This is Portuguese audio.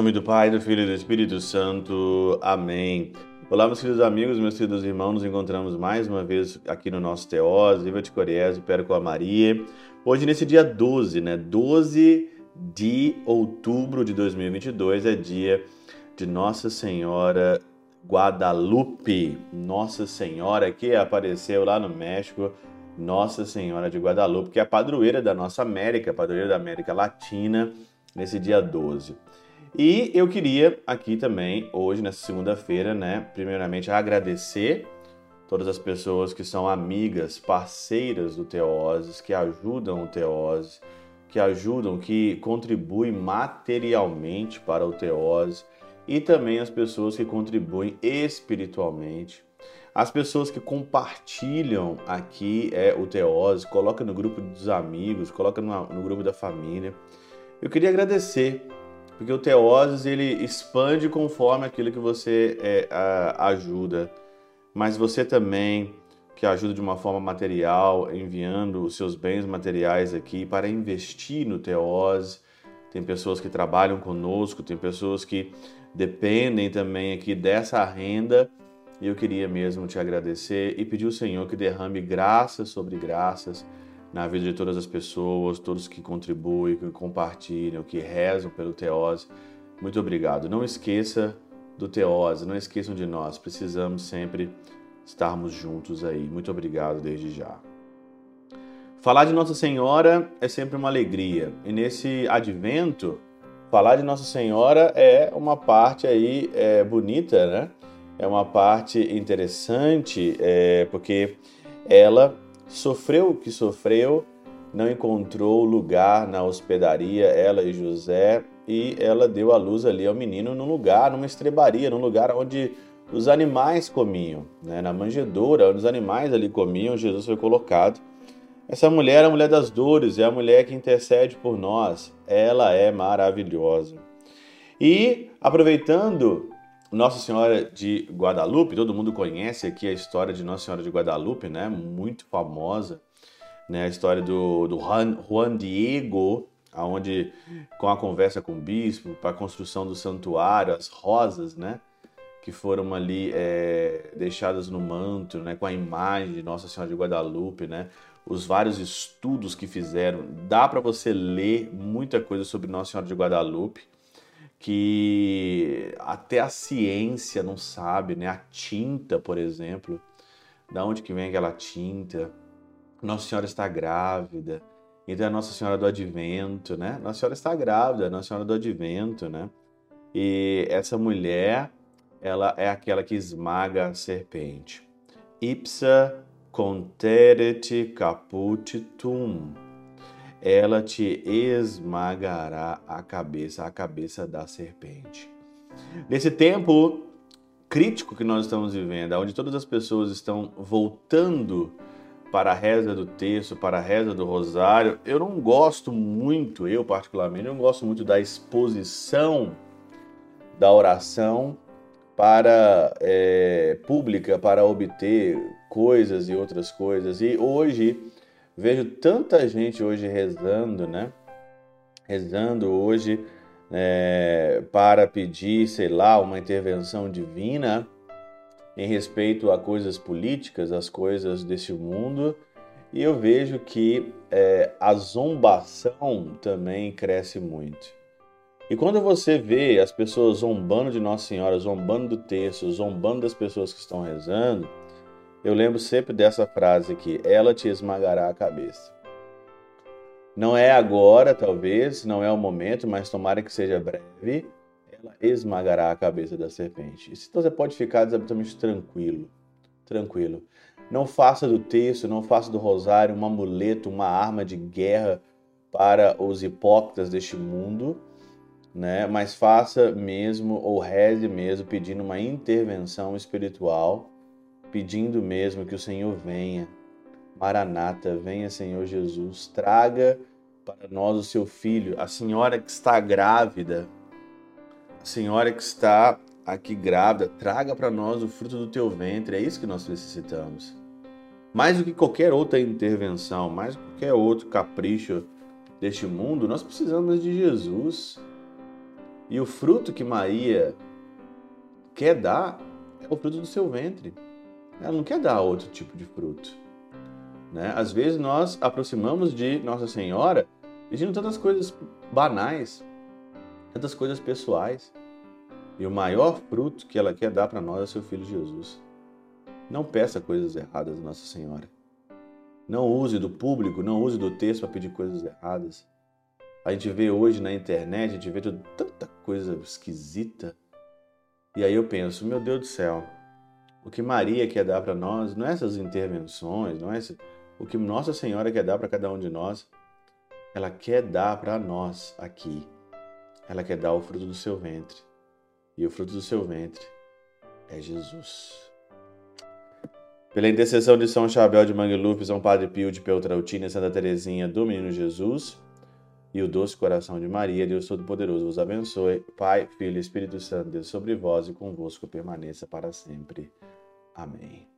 nome do Pai, do Filho e do Espírito Santo. Amém. Olá, meus queridos amigos, meus queridos irmãos, nos encontramos mais uma vez aqui no nosso Teós, Viva de Coriésio, com a Maria. Hoje, nesse dia 12, né? 12 de outubro de 2022, é dia de Nossa Senhora Guadalupe. Nossa Senhora que apareceu lá no México, Nossa Senhora de Guadalupe, que é a padroeira da nossa América, padroeira da América Latina nesse dia 12. E eu queria aqui também, hoje, nessa segunda-feira, né, primeiramente agradecer todas as pessoas que são amigas, parceiras do Teoses, que ajudam o Teoses, que ajudam, que contribuem materialmente para o Teose e também as pessoas que contribuem espiritualmente. As pessoas que compartilham aqui é o Teose, coloca no grupo dos amigos, coloca no, no grupo da família. Eu queria agradecer, porque o Teoses ele expande conforme aquilo que você é, a, ajuda, mas você também que ajuda de uma forma material, enviando os seus bens materiais aqui para investir no Teose. Tem pessoas que trabalham conosco, tem pessoas que dependem também aqui dessa renda. E eu queria mesmo te agradecer e pedir ao Senhor que derrame graças sobre graças na vida de todas as pessoas, todos que contribuem, que compartilham, que rezam pelo Teose. Muito obrigado. Não esqueça do Teose, não esqueçam de nós. Precisamos sempre estarmos juntos aí. Muito obrigado desde já. Falar de Nossa Senhora é sempre uma alegria. E nesse advento, falar de Nossa Senhora é uma parte aí é, bonita, né? É uma parte interessante, é, porque ela Sofreu o que sofreu, não encontrou lugar na hospedaria, ela e José, e ela deu a luz ali ao menino num lugar, numa estrebaria, num lugar onde os animais comiam, né? na manjedoura, onde os animais ali comiam, Jesus foi colocado. Essa mulher é a mulher das dores, é a mulher que intercede por nós, ela é maravilhosa. E aproveitando nossa Senhora de Guadalupe, todo mundo conhece aqui a história de Nossa Senhora de Guadalupe, né? Muito famosa, né? A história do, do Juan Diego, aonde com a conversa com o bispo, para a construção do santuário, as rosas, né? Que foram ali é, deixadas no manto, né? Com a imagem de Nossa Senhora de Guadalupe, né? Os vários estudos que fizeram, dá para você ler muita coisa sobre Nossa Senhora de Guadalupe que até a ciência não sabe, né? A tinta, por exemplo, da onde que vem aquela tinta? Nossa Senhora está grávida. Então a Nossa Senhora do Advento, né? Nossa Senhora está grávida, Nossa Senhora do Advento, né? E essa mulher, ela é aquela que esmaga a serpente. Ipsa conteret caput tum ela te esmagará a cabeça, a cabeça da serpente. Nesse tempo crítico que nós estamos vivendo, onde todas as pessoas estão voltando para a reza do texto, para a reza do rosário, eu não gosto muito, eu particularmente, não gosto muito da exposição da oração para é, pública para obter coisas e outras coisas. E hoje Vejo tanta gente hoje rezando, né? Rezando hoje é, para pedir, sei lá, uma intervenção divina em respeito a coisas políticas, as coisas desse mundo. E eu vejo que é, a zombação também cresce muito. E quando você vê as pessoas zombando de Nossa Senhora, zombando do texto, zombando das pessoas que estão rezando, eu lembro sempre dessa frase aqui: ela te esmagará a cabeça. Não é agora, talvez, não é o momento, mas tomara que seja breve, ela esmagará a cabeça da serpente. Então você pode ficar absolutamente tranquilo, tranquilo. Não faça do texto, não faça do rosário um amuleto, uma arma de guerra para os hipócritas deste mundo, né? Mas faça mesmo ou reze mesmo pedindo uma intervenção espiritual pedindo mesmo que o Senhor venha. Maranata, venha Senhor Jesus, traga para nós o seu filho, a senhora que está grávida, a senhora que está aqui grávida, traga para nós o fruto do teu ventre, é isso que nós necessitamos. Mais do que qualquer outra intervenção, mais do que qualquer outro capricho deste mundo, nós precisamos de Jesus. E o fruto que Maria quer dar é o fruto do seu ventre. Ela não quer dar outro tipo de fruto. Né? Às vezes nós aproximamos de Nossa Senhora pedindo tantas coisas banais, tantas coisas pessoais. E o maior fruto que ela quer dar para nós é seu filho Jesus. Não peça coisas erradas a Nossa Senhora. Não use do público, não use do texto para pedir coisas erradas. A gente vê hoje na internet, a gente vê tanta coisa esquisita. E aí eu penso, meu Deus do céu, o que Maria quer dar para nós não é essas intervenções, não é esse, o que Nossa Senhora quer dar para cada um de nós. Ela quer dar para nós aqui. Ela quer dar o fruto do seu ventre. E o fruto do seu ventre é Jesus. Pela intercessão de São Chabel de Mangluf, São Padre Pio de Peltrautina e Santa Teresinha do Menino Jesus, e o doce coração de Maria, Deus Todo-Poderoso vos abençoe. Pai, Filho e Espírito Santo, Deus sobre vós e convosco permaneça para sempre. Amém.